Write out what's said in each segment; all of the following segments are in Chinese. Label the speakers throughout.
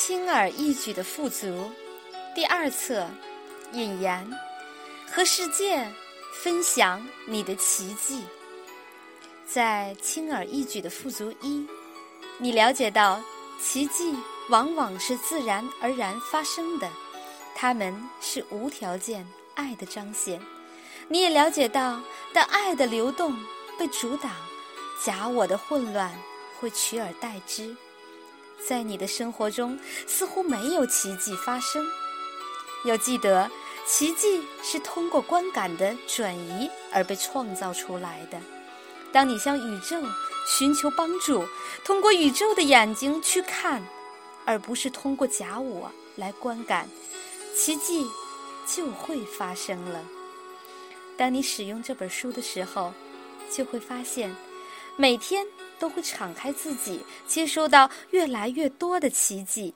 Speaker 1: 轻而易举的富足，第二册，引言，和世界分享你的奇迹。在轻而易举的富足一，你了解到奇迹往往是自然而然发生的，它们是无条件爱的彰显。你也了解到，当爱的流动被阻挡，假我的混乱会取而代之。在你的生活中，似乎没有奇迹发生。要记得，奇迹是通过观感的转移而被创造出来的。当你向宇宙寻求帮助，通过宇宙的眼睛去看，而不是通过假我来观感，奇迹就会发生了。当你使用这本书的时候，就会发现，每天。都会敞开自己，接收到越来越多的奇迹。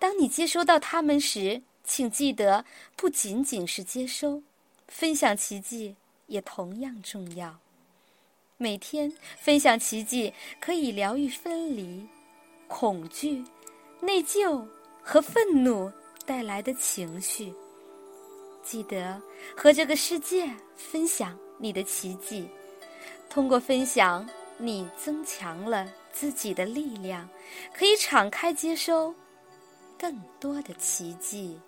Speaker 1: 当你接收到它们时，请记得，不仅仅是接收，分享奇迹也同样重要。每天分享奇迹，可以疗愈分离、恐惧、内疚和愤怒带来的情绪。记得和这个世界分享你的奇迹，通过分享。你增强了自己的力量，可以敞开接收更多的奇迹。